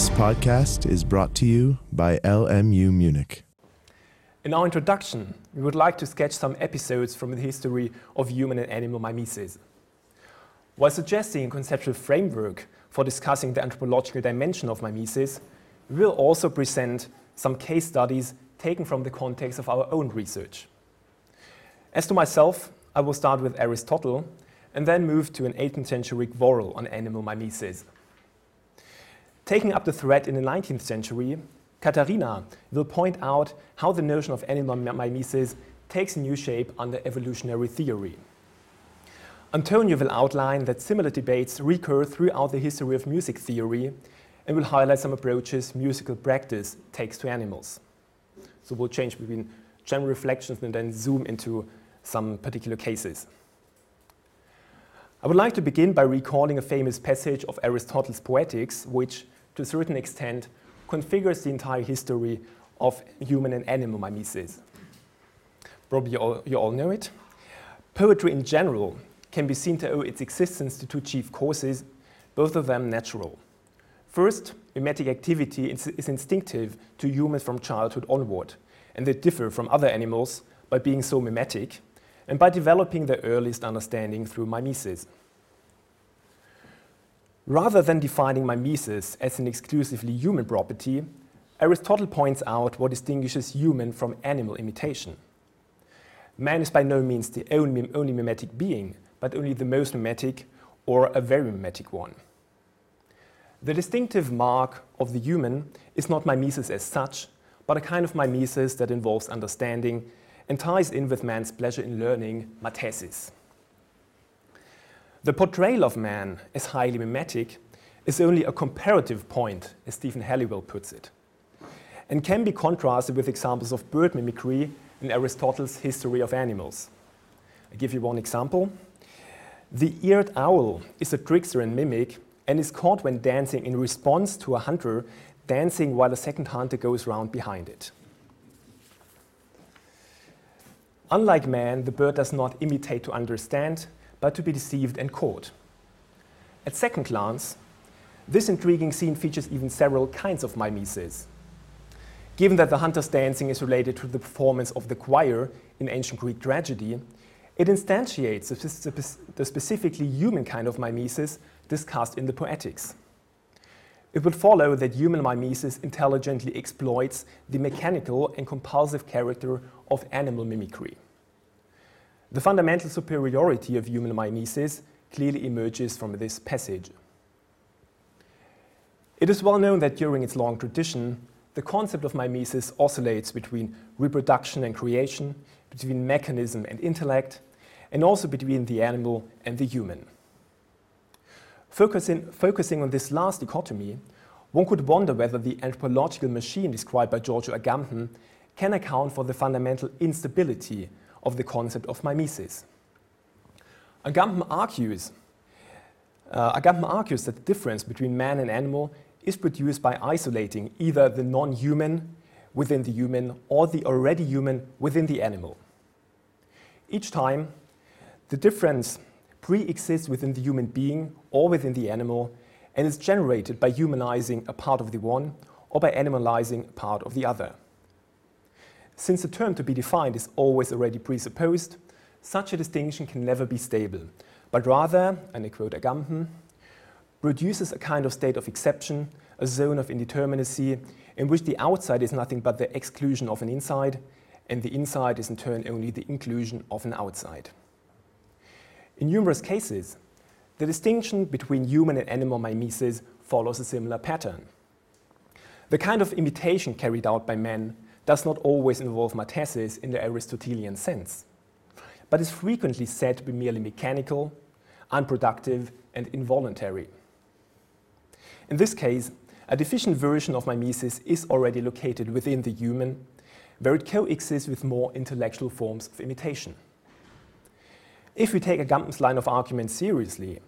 This podcast is brought to you by LMU Munich. In our introduction, we would like to sketch some episodes from the history of human and animal mimesis. While suggesting a conceptual framework for discussing the anthropological dimension of mimesis, we will also present some case studies taken from the context of our own research. As to myself, I will start with Aristotle and then move to an 18th century quarrel on animal mimesis. Taking up the thread in the 19th century, Katharina will point out how the notion of animal mimesis takes a new shape under evolutionary theory. Antonio will outline that similar debates recur throughout the history of music theory and will highlight some approaches musical practice takes to animals. So we'll change between general reflections and then zoom into some particular cases. I would like to begin by recalling a famous passage of Aristotle's Poetics, which, to a certain extent, configures the entire history of human and animal mimesis. Probably you all, you all know it. Poetry in general can be seen to owe its existence to two chief causes, both of them natural. First, mimetic activity is, is instinctive to humans from childhood onward, and they differ from other animals by being so mimetic and by developing their earliest understanding through mimesis. Rather than defining mimesis as an exclusively human property, Aristotle points out what distinguishes human from animal imitation. Man is by no means the only, only mimetic being, but only the most mimetic or a very mimetic one. The distinctive mark of the human is not mimesis as such, but a kind of mimesis that involves understanding and ties in with man's pleasure in learning, mathesis. The portrayal of man as highly mimetic is only a comparative point, as Stephen Halliwell puts it, and can be contrasted with examples of bird mimicry in Aristotle's History of Animals. I give you one example. The eared owl is a trickster and mimic and is caught when dancing in response to a hunter dancing while a second hunter goes round behind it. Unlike man, the bird does not imitate to understand, but to be deceived and caught. At second glance, this intriguing scene features even several kinds of mimesis. Given that the hunter's dancing is related to the performance of the choir in ancient Greek tragedy, it instantiates the specifically human kind of mimesis discussed in the Poetics. It would follow that human mimesis intelligently exploits the mechanical and compulsive character of animal mimicry. The fundamental superiority of human mimesis clearly emerges from this passage. It is well known that during its long tradition, the concept of mimesis oscillates between reproduction and creation, between mechanism and intellect, and also between the animal and the human. Focusing, focusing on this last dichotomy, one could wonder whether the anthropological machine described by Giorgio Agamben can account for the fundamental instability of the concept of mimesis. Agamben argues, uh, Agamben argues that the difference between man and animal is produced by isolating either the non-human within the human or the already human within the animal. Each time, the difference pre-exists within the human being or within the animal and is generated by humanizing a part of the one or by animalizing a part of the other. Since the term to be defined is always already presupposed, such a distinction can never be stable, but rather, and I quote Agamben, produces a kind of state of exception, a zone of indeterminacy, in which the outside is nothing but the exclusion of an inside, and the inside is in turn only the inclusion of an outside. In numerous cases, the distinction between human and animal mimesis follows a similar pattern. The kind of imitation carried out by men does not always involve mathesis in the Aristotelian sense, but is frequently said to be merely mechanical, unproductive, and involuntary. In this case, a deficient version of mimesis is already located within the human, where it coexists with more intellectual forms of imitation. If we take Agamben's line of argument seriously,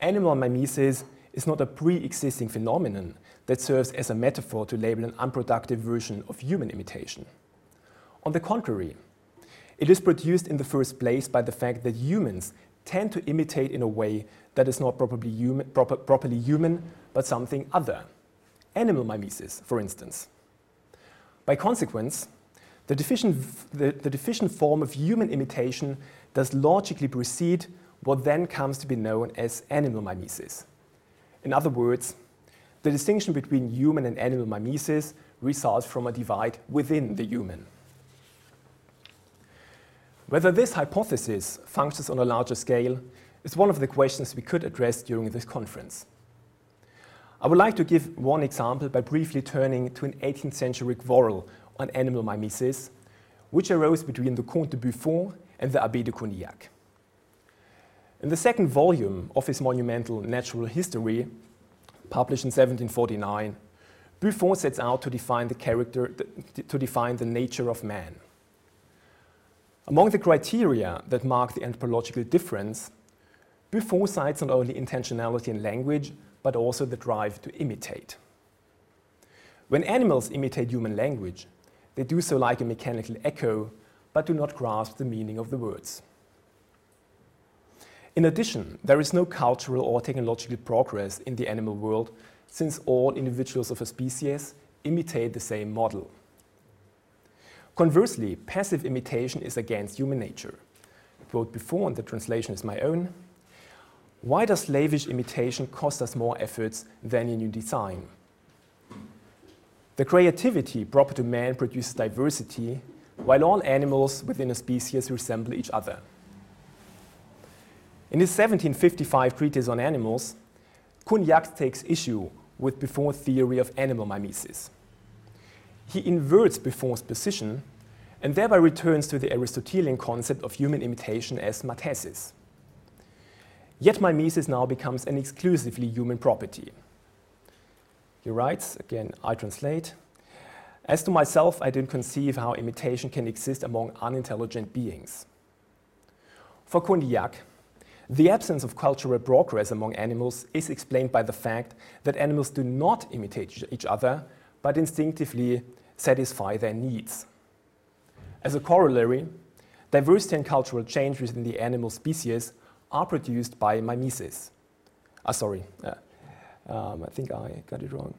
animal mimesis is not a pre-existing phenomenon that serves as a metaphor to label an unproductive version of human imitation. On the contrary, it is produced in the first place by the fact that humans tend to imitate in a way that is not properly human, proper, properly human but something other, animal mimesis, for instance. By consequence, the deficient, the, the deficient form of human imitation does logically precede what then comes to be known as animal mimesis. In other words, the distinction between human and animal mimesis results from a divide within the human. Whether this hypothesis functions on a larger scale is one of the questions we could address during this conference. I would like to give one example by briefly turning to an 18th century quarrel on animal mimesis, which arose between the Comte de Buffon and the Abbé de Condillac. In the second volume of his monumental Natural History, published in 1749, Buffon sets out to define the character, to define the nature of man. Among the criteria that mark the anthropological difference, Buffon cites not only intentionality in language, but also the drive to imitate. When animals imitate human language, they do so like a mechanical echo, but do not grasp the meaning of the words. In addition, there is no cultural or technological progress in the animal world since all individuals of a species imitate the same model. Conversely, passive imitation is against human nature. Quote Buffon, and the translation is my own. Why does slavish imitation cost us more efforts than a new design? The creativity proper to man produces diversity, while all animals within a species resemble each other. In his 1755 treatise on animals, Condillac takes issue with Buffon's theory of animal mimesis. He inverts Buffon's position and thereby returns to the Aristotelian concept of human imitation as mathesis. Yet mimesis now becomes an exclusively human property. He writes, again, I translate, as to myself, I don't conceive how imitation can exist among unintelligent beings. For Condillac, the absence of cultural progress among animals is explained by the fact that animals do not imitate each other, but instinctively satisfy their needs. As a corollary, diversity and cultural change within the animal species are produced by mimesis. Ah, sorry, uh, um, I think I got it wrong.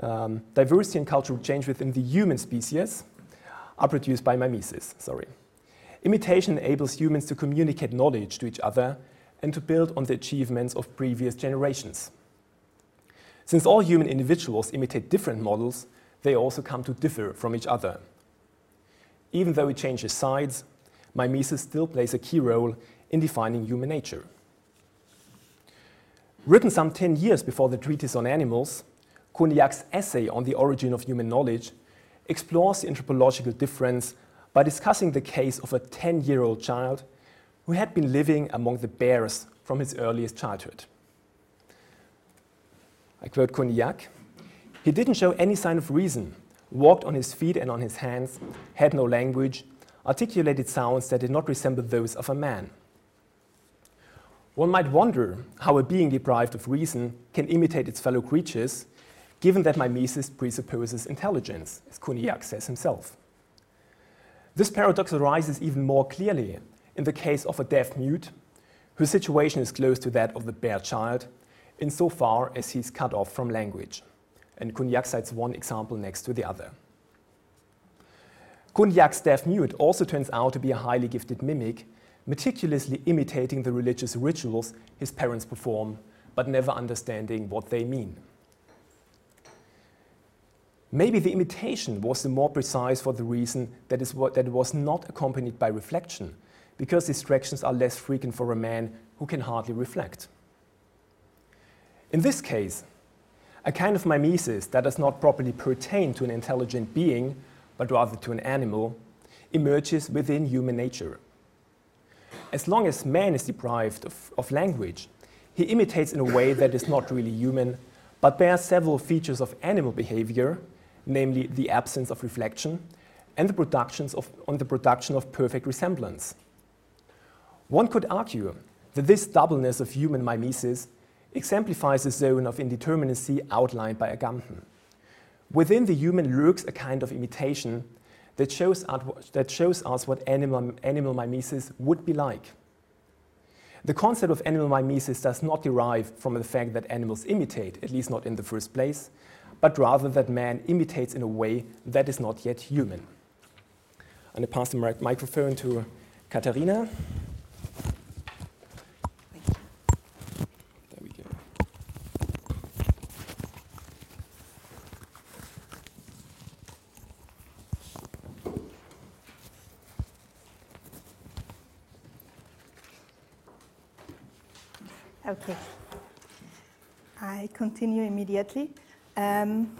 Um, diversity and cultural change within the human species are produced by mimesis, sorry. Imitation enables humans to communicate knowledge to each other and to build on the achievements of previous generations. Since all human individuals imitate different models, they also come to differ from each other. Even though it changes sides, mimesis still plays a key role in defining human nature. Written some 10 years before the treatise on animals, Condillac's essay on the origin of human knowledge explores the anthropological difference by discussing the case of a 10 year old child who had been living among the bears from his earliest childhood. I quote Condillac He didn't show any sign of reason, walked on his feet and on his hands, had no language, articulated sounds that did not resemble those of a man. One might wonder how a being deprived of reason can imitate its fellow creatures, given that mimesis presupposes intelligence, as Condillac says himself. This paradox arises even more clearly in the case of a deaf mute, whose situation is close to that of the bear child, insofar as he is cut off from language. And Condillac cites one example next to the other. Condillac's deaf mute also turns out to be a highly gifted mimic, meticulously imitating the religious rituals his parents perform, but never understanding what they mean. Maybe the imitation was the more precise for the reason that, is what, that it was not accompanied by reflection, because distractions are less frequent for a man who can hardly reflect. In this case, a kind of mimesis that does not properly pertain to an intelligent being, but rather to an animal, emerges within human nature. As long as man is deprived of, of language, he imitates in a way that is not really human, but bears several features of animal behavior namely the absence of reflection, and the, productions of, on the production of perfect resemblance. One could argue that this doubleness of human mimesis exemplifies the zone of indeterminacy outlined by Agamben. Within the human lurks a kind of imitation that shows, that shows us what animal, animal mimesis would be like. The concept of animal mimesis does not derive from the fact that animals imitate, at least not in the first place, but rather that man imitates in a way that is not yet human. And I pass the microphone to Katharina. Okay. I continue immediately. Um,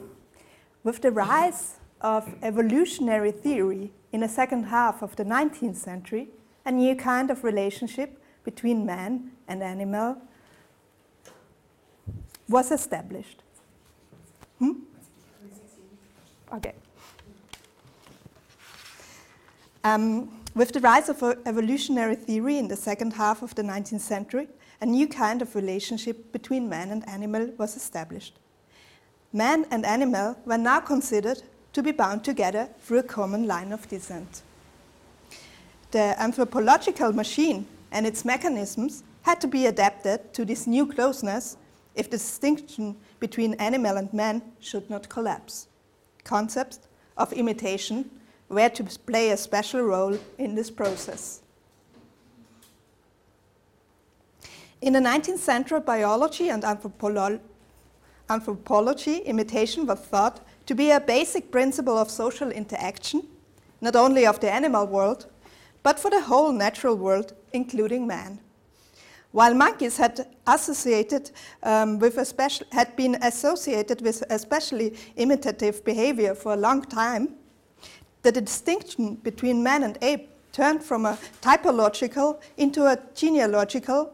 with the rise of evolutionary theory in the second half of the 19th century, a new kind of relationship between man and animal was established. Hmm? Okay. Um, with the rise of evolutionary theory in the second half of the 19th century, a new kind of relationship between man and animal was established. Man and animal were now considered to be bound together through a common line of descent. The anthropological machine and its mechanisms had to be adapted to this new closeness if the distinction between animal and man should not collapse. Concepts of imitation were to play a special role in this process. In the 19th century, biology and anthropolo anthropology, imitation was thought to be a basic principle of social interaction, not only of the animal world, but for the whole natural world, including man. While monkeys had, associated, um, with special, had been associated with especially imitative behavior for a long time, the distinction between man and ape turned from a typological into a genealogical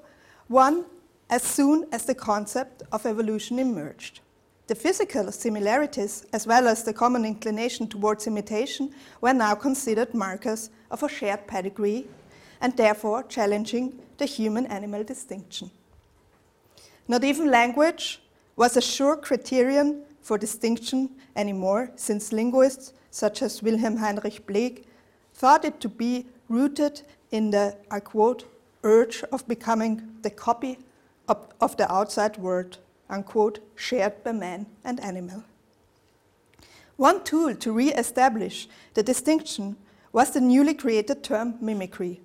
one as soon as the concept of evolution emerged. The physical similarities, as well as the common inclination towards imitation, were now considered markers of a shared pedigree and therefore challenging the human animal distinction. Not even language was a sure criterion for distinction anymore, since linguists such as Wilhelm Heinrich Bleek thought it to be rooted in the, I quote, urge of becoming the copy of, the outside world, unquote, shared by man and animal. One tool to re-establish the distinction was the newly created term mimicry,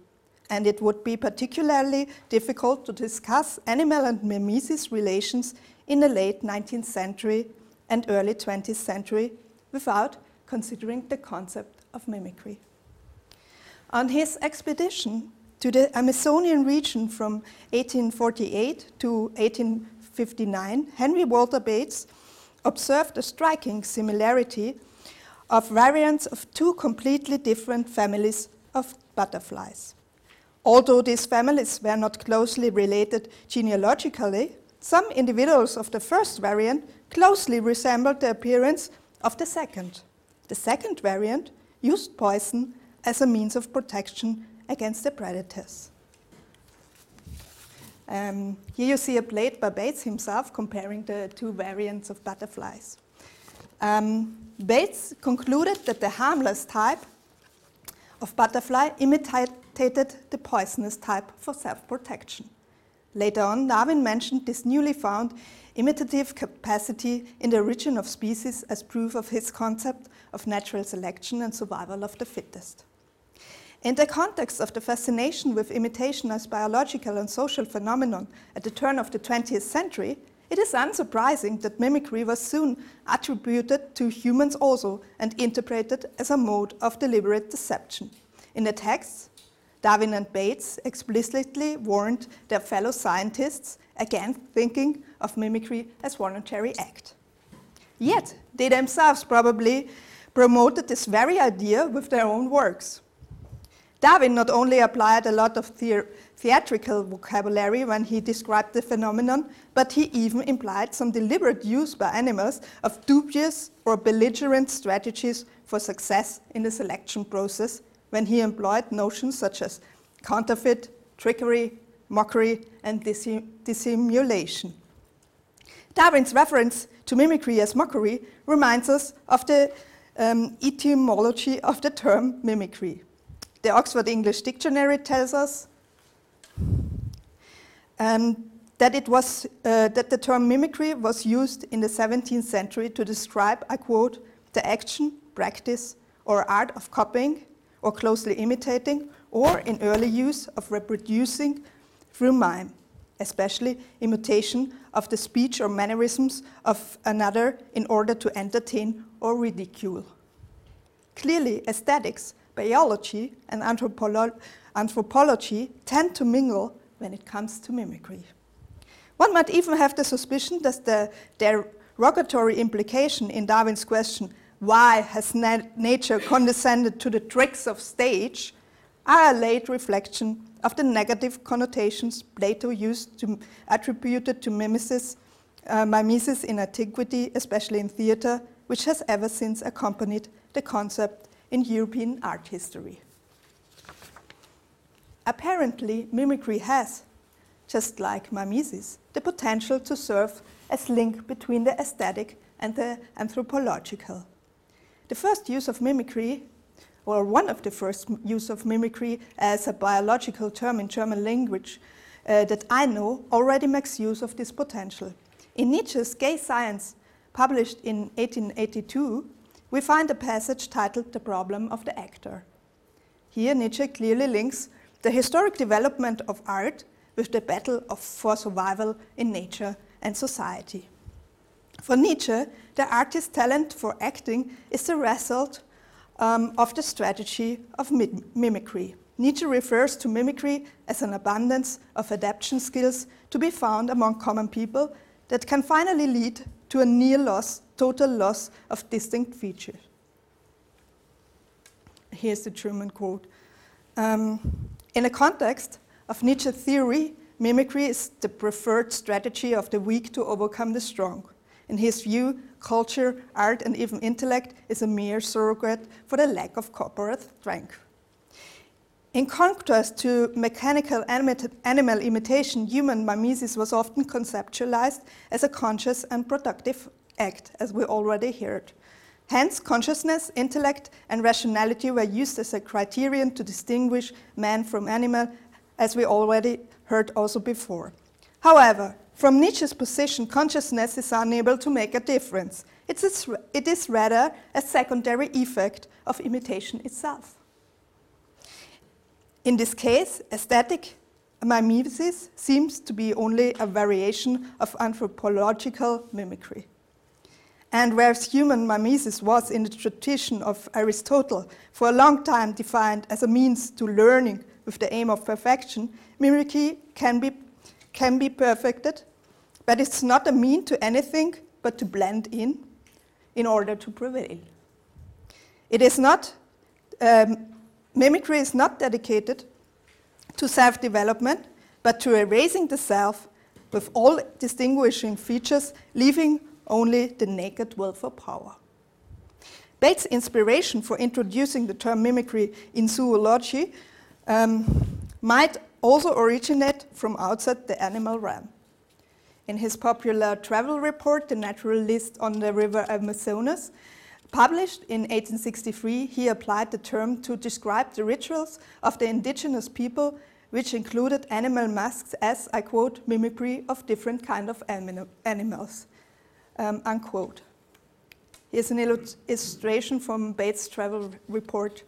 and it would be particularly difficult to discuss animal and mimesis relations in the late 19th century and early 20th century without considering the concept of mimicry. On his expedition to the Amazonian region from 1848 to 1859, Henry Walter Bates observed a striking similarity of variants of two completely different families of butterflies. Although these families were not closely related genealogically, some individuals of the first variant closely resembled the appearance of the second. The second variant used poison as a means of protection against the predators. Um, here you see a plate by Bates himself comparing the two variants of butterflies. Um, Bates concluded that the harmless type of butterfly imitated the poisonous type for self protection. Later on, Darwin mentioned this newly found imitative capacity in the origin of species as proof of his concept of natural selection and survival of the fittest. In the context of the fascination with imitation as biological and social phenomenon at the turn of the 20th century, it is unsurprising that mimicry was soon attributed to humans also and interpreted as a mode of deliberate deception. In the texts, Darwin and Bates explicitly warned their fellow scientists against thinking of mimicry as voluntary act. Yet, they themselves probably promoted this very idea with their own works. Darwin not only applied a lot of the theatrical vocabulary when he described the phenomenon, but he even implied some deliberate use by animals of dubious or belligerent strategies for success in the selection process when he employed notions such as counterfeit, trickery, mockery, and dissimulation. Darwin's reference to mimicry as mockery reminds us of the um, etymology of the term mimicry. The Oxford English Dictionary tells us um, that, it was, uh, that the term mimicry was used in the 17th century to describe, I quote, the action, practice, or art of copying or closely imitating, or in early use of reproducing through mime, especially imitation of the speech or mannerisms of another in order to entertain or ridicule. Clearly, aesthetics, biology, and anthropolo anthropology tend to mingle when it comes to mimicry. One might even have the suspicion that the derogatory implication in Darwin's question, why has na nature condescended to the tricks of stage, are a late reflection of the negative connotations Plato used to attributed to mimesis, uh, mimesis in antiquity, especially in theatre, which has ever since accompanied the concept in European art history. Apparently, mimicry has, just like mimesis, the potential to serve as link between the aesthetic and the anthropological. The first use of mimicry, or one of the first use of mimicry as a biological term in German language uh, that I know, already makes use of this potential. In Nietzsche's Gay Science, published in 1882, we find a passage titled The Problem of the Actor. Here, Nietzsche clearly links the historic development of art with the battle of, for survival in nature and society. For Nietzsche, the artist's talent for acting is the result um, of the strategy of mimicry. Nietzsche refers to mimicry as an abundance of adaptation skills to be found among common people that can finally lead to a near loss, total loss of distinct features. Here's the German quote. Um, in a context of Nietzsche theory, mimicry is the preferred strategy of the weak to overcome the strong. In his view, culture, art, and even intellect is a mere surrogate for the lack of corporate strength. In contrast to mechanical animal imitation, human mimesis was often conceptualized as a conscious and productive act, as we already heard. Hence, consciousness, intellect, and rationality were used as a criterion to distinguish man from animal, as we already heard also before. However, from Nietzsche's position, consciousness is unable to make a difference. It is, it is rather a secondary effect of imitation itself. In this case, aesthetic mimesis seems to be only a variation of anthropological mimicry. And whereas human mimesis was in the tradition of Aristotle for a long time defined as a means to learning with the aim of perfection, mimicry can be, can be perfected, but it's not a mean to anything but to blend in in order to prevail. It is not, um, mimicry is not dedicated to self development, but to erasing the self with all distinguishing features, leaving only the naked will for power. Bates' inspiration for introducing the term mimicry in zoology um, might also originate from outside the animal realm. In his popular travel report, The Naturalist on the River Amazonas, published in 1863, he applied the term to describe the rituals of the indigenous people, which included animal masks as, I quote, mimicry of different kind of animals um, unquote. Here's an illustration from Bates' travel report.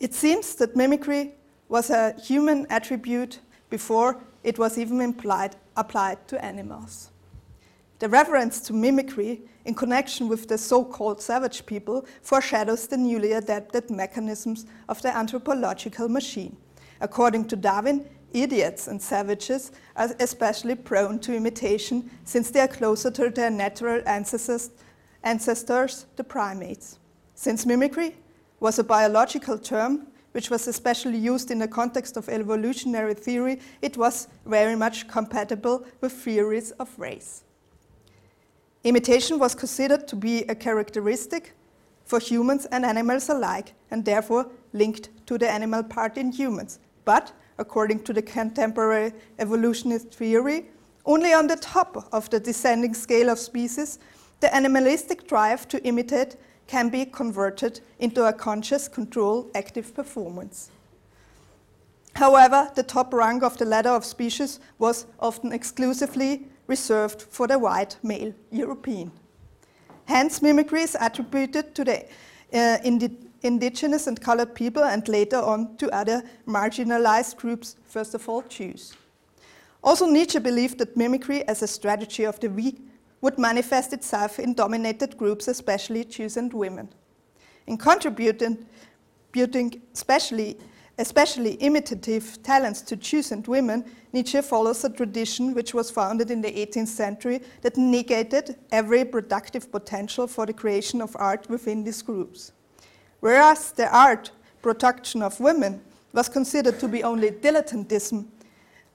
It seems that mimicry was a human attribute before it was even implied, applied to animals. The reference to mimicry in connection with the so called savage people foreshadows the newly adapted mechanisms of the anthropological machine. According to Darwin, idiots and savages are especially prone to imitation since they are closer to their natural ancestors, ancestors, the primates. Since mimicry was a biological term which was especially used in the context of evolutionary theory, it was very much compatible with theories of race. Imitation was considered to be a characteristic for humans and animals alike, and therefore linked to the animal part in humans. But according to the contemporary evolutionist theory, only on the top of the descending scale of species, the animalistic drive to imitate can be converted into a conscious control active performance. However, the top rank of the ladder of species was often exclusively reserved for the white male European. Hence, mimicry is attributed to the uh, indi indigenous and colored people and later on to other marginalized groups, first of all Jews. Also, Nietzsche believed that mimicry as a strategy of the weak would manifest itself in dominated groups, especially Jews and women. In contributing especially, especially imitative talents to Jews and women, Nietzsche follows a tradition which was founded in the 18th century that negated every productive potential for the creation of art within these groups. Whereas the art production of women was considered to be only dilettantism,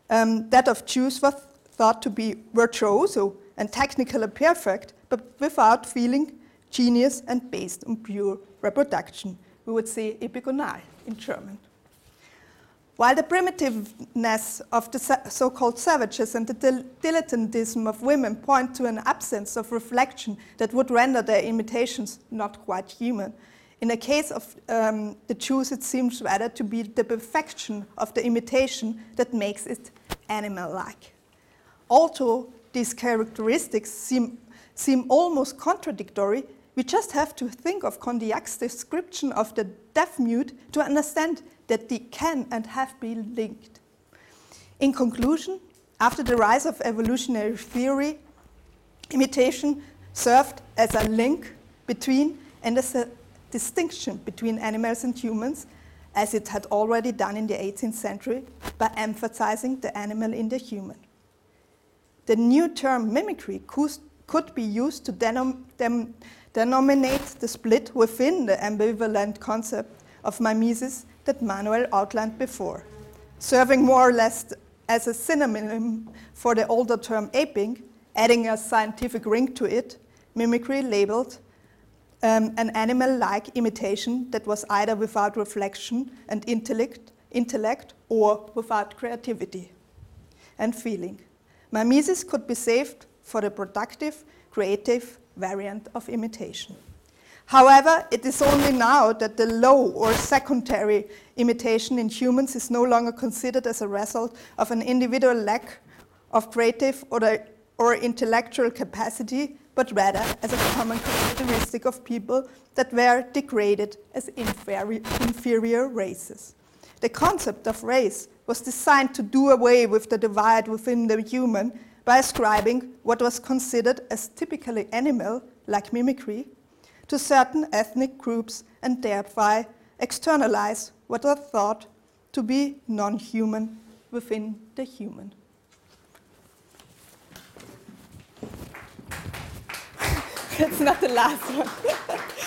um, that of Jews was thought to be virtuoso and technically perfect, but without feeling, genius, and based on pure reproduction. We would say epigonal in German. While the primitiveness of the so called savages and the dilettantism of women point to an absence of reflection that would render their imitations not quite human, in the case of um, the Jews, it seems rather to be the perfection of the imitation that makes it animal like. Although these characteristics seem, seem almost contradictory, we just have to think of Condillac's description of the deaf mute to understand that they can and have been linked. In conclusion, after the rise of evolutionary theory, imitation served as a link between and as a distinction between animals and humans, as it had already done in the 18th century, by emphasizing the animal in the human. The new term mimicry could be used to denom dem denominate the split within the ambivalent concept of mimesis that Manuel outlined before, serving more or less as a synonym for the older term aping, adding a scientific ring to it, mimicry labeled um, an animal like imitation that was either without reflection and intellect, intellect or without creativity and feeling. Mimesis could be saved for the productive, creative variant of imitation. However, it is only now that the low or secondary imitation in humans is no longer considered as a result of an individual lack of creative or, or intellectual capacity, but rather as a common characteristic of people that were degraded as inferior, inferior races. The concept of race was designed to do away with the divide within the human by ascribing what was considered as typically animal, like mimicry, to certain ethnic groups and thereby externalize what are thought to be non human within the human. it's not the last one.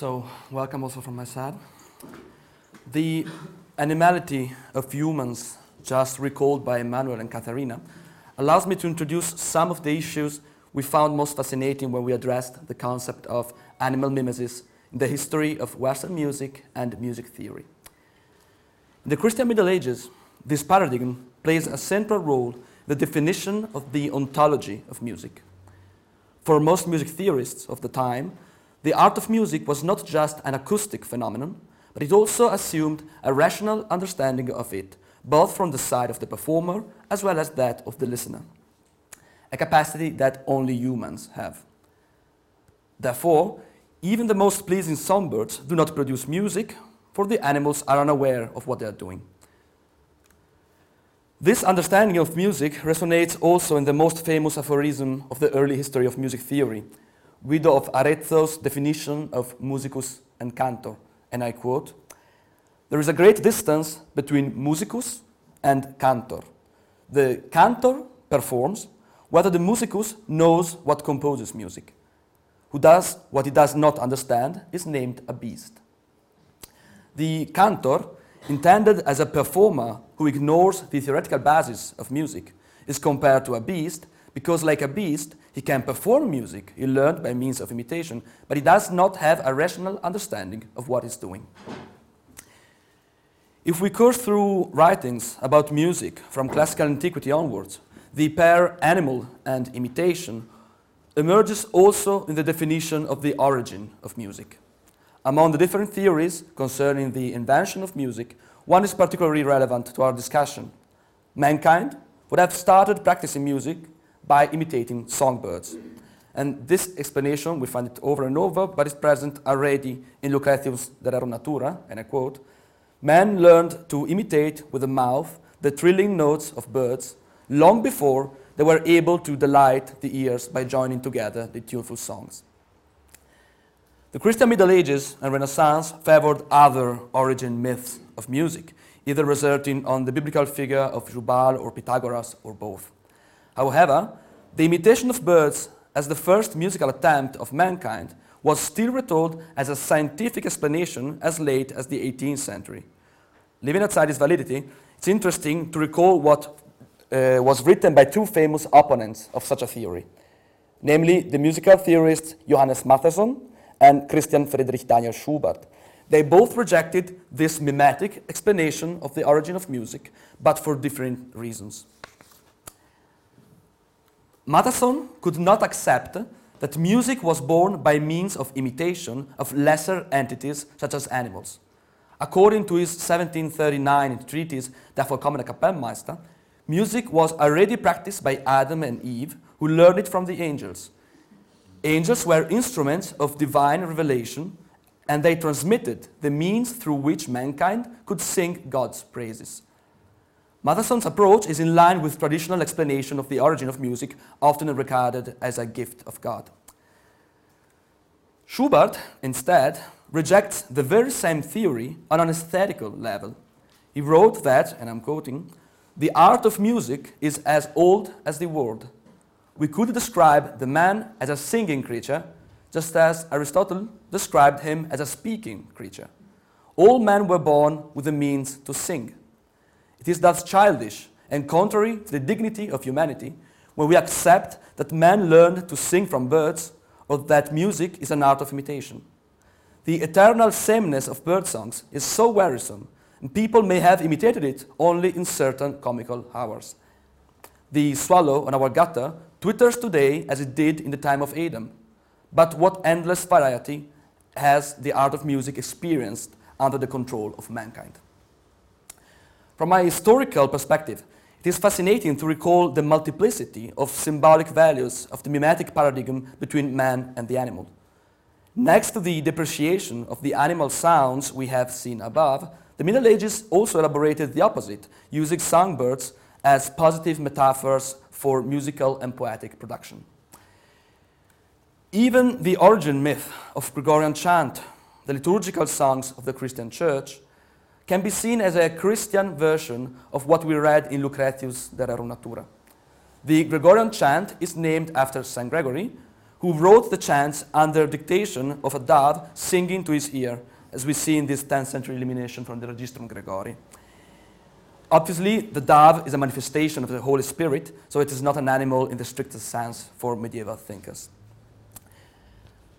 So, welcome also from my side. The animality of humans, just recalled by Emmanuel and Katharina, allows me to introduce some of the issues we found most fascinating when we addressed the concept of animal mimesis in the history of Western music and music theory. In the Christian Middle Ages, this paradigm plays a central role in the definition of the ontology of music. For most music theorists of the time, the art of music was not just an acoustic phenomenon, but it also assumed a rational understanding of it, both from the side of the performer as well as that of the listener a capacity that only humans have. Therefore, even the most pleasing songbirds do not produce music, for the animals are unaware of what they are doing. This understanding of music resonates also in the most famous aphorism of the early history of music theory, Guido of Arezzo's definition of musicus and cantor, and I quote, There is a great distance between musicus and cantor. The cantor performs, whether the musicus knows what composes music. Who does what he does not understand is named a beast. The cantor, intended as a performer who ignores the theoretical basis of music, is compared to a beast because, like a beast, he can perform music he learned by means of imitation, but he does not have a rational understanding of what he's doing. If we course through writings about music from classical antiquity onwards, the pair animal and imitation emerges also in the definition of the origin of music. Among the different theories concerning the invention of music, one is particularly relevant to our discussion. Mankind would have started practicing music by imitating songbirds. And this explanation, we find it over and over, but is present already in Lucretius De Rerum Natura, and I quote, Man learned to imitate with the mouth the trilling notes of birds long before they were able to delight the ears by joining together the tuneful songs. The Christian Middle Ages and Renaissance favored other origin myths of music, either resorting on the biblical figure of Jubal or Pythagoras or both. However, the imitation of birds as the first musical attempt of mankind was still retold as a scientific explanation as late as the 18th century. Leaving aside its validity, it's interesting to recall what uh, was written by two famous opponents of such a theory, namely the musical theorist Johannes Mattheson and Christian Friedrich Daniel Schubart. They both rejected this mimetic explanation of the origin of music, but for different reasons. Mattheson could not accept that music was born by means of imitation of lesser entities such as animals. According to his 1739 treatise, Der vollkommene Kapellmeister, music was already practiced by Adam and Eve, who learned it from the angels. Angels were instruments of divine revelation, and they transmitted the means through which mankind could sing God's praises. Mattheson's approach is in line with traditional explanation of the origin of music, often regarded as a gift of God. Schubart, instead, rejects the very same theory on an aesthetical level. He wrote that, and I'm quoting, the art of music is as old as the world. We could describe the man as a singing creature, just as Aristotle described him as a speaking creature. All men were born with the means to sing. It is thus childish and contrary to the dignity of humanity when we accept that man learned to sing from birds or that music is an art of imitation. The eternal sameness of bird songs is so wearisome, and people may have imitated it only in certain comical hours. The swallow on our gutter twitters today as it did in the time of Adam. But what endless variety has the art of music experienced under the control of mankind? From a historical perspective, it is fascinating to recall the multiplicity of symbolic values of the mimetic paradigm between man and the animal. Next to the depreciation of the animal sounds we have seen above, the Middle Ages also elaborated the opposite, using songbirds as positive metaphors for musical and poetic production. Even the origin myth of Gregorian chant, the liturgical songs of the Christian Church, can be seen as a Christian version of what we read in Lucretius De Rerum Natura. The Gregorian chant is named after St. Gregory, who wrote the chants under dictation of a dove singing to his ear, as we see in this 10th century illumination from the Registrum Gregorii. Obviously, the dove is a manifestation of the Holy Spirit, so it is not an animal in the strictest sense for medieval thinkers.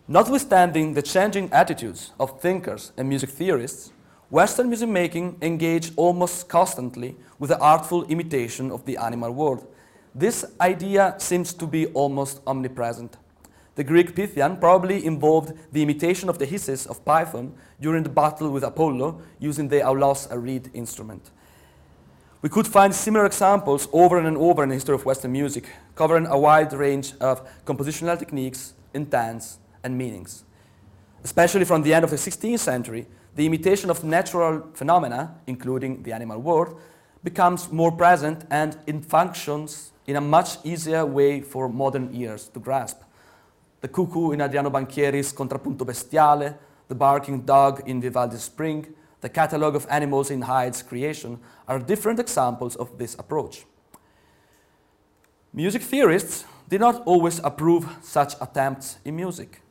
Notwithstanding the changing attitudes of thinkers and music theorists, Western music making engaged almost constantly with the artful imitation of the animal world. This idea seems to be almost omnipresent. The Greek Pythian probably involved the imitation of the hisses of Python during the battle with Apollo using the aulos, a reed instrument. We could find similar examples over and over in the history of Western music, covering a wide range of compositional techniques, intents, and meanings. Especially from the end of the 16th century, the imitation of natural phenomena, including the animal world, becomes more present and it functions in a much easier way for modern ears to grasp. The cuckoo in Adriano Banchieri's Contrappunto Bestiale, the barking dog in Vivaldi's Spring, the catalogue of animals in Haydn's creation are different examples of this approach. Music theorists did not always approve such attempts in music.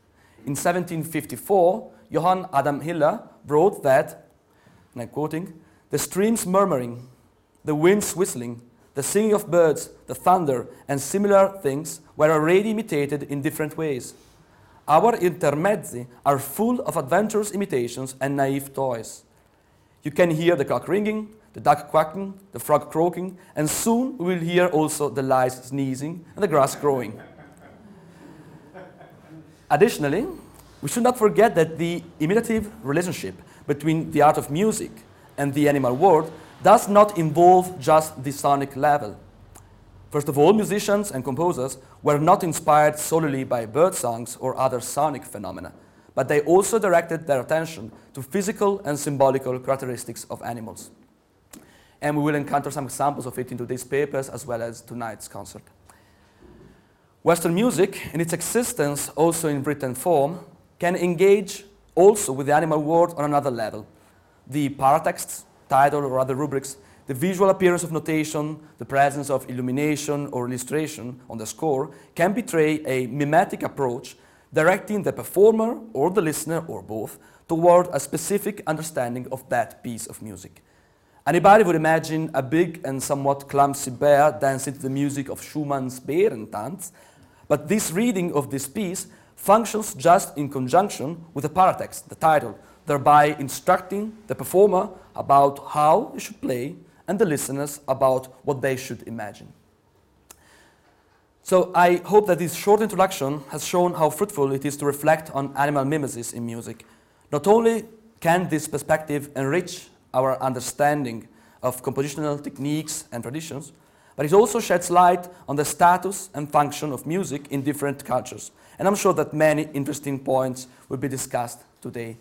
In 1754, Johann Adam Hiller wrote that, and I'm quoting, the streams murmuring, the winds whistling, the singing of birds, the thunder, and similar things were already imitated in different ways. Our intermezzi are full of adventurous imitations and naive toys. You can hear the cock ringing, the duck quacking, the frog croaking, and soon we will hear also the lice sneezing and the grass growing. Additionally, we should not forget that the imitative relationship between the art of music and the animal world does not involve just the sonic level. First of all, musicians and composers were not inspired solely by bird songs or other sonic phenomena, but they also directed their attention to physical and symbolical characteristics of animals. And we will encounter some examples of it in today's papers as well as tonight's concert. Western music, in its existence also in written form, can engage also with the animal world on another level. The paratexts, title or other rubrics, the visual appearance of notation, the presence of illumination or illustration on the score can betray a mimetic approach directing the performer or the listener or both toward a specific understanding of that piece of music. Anybody would imagine a big and somewhat clumsy bear dancing to the music of Schumann's Bärentanz, but this reading of this piece functions just in conjunction with the paratext, the title, thereby instructing the performer about how he should play and the listeners about what they should imagine. So I hope that this short introduction has shown how fruitful it is to reflect on animal mimesis in music. Not only can this perspective enrich our understanding of compositional techniques and traditions, but it also sheds light on the status and function of music in different cultures. And I'm sure that many interesting points will be discussed today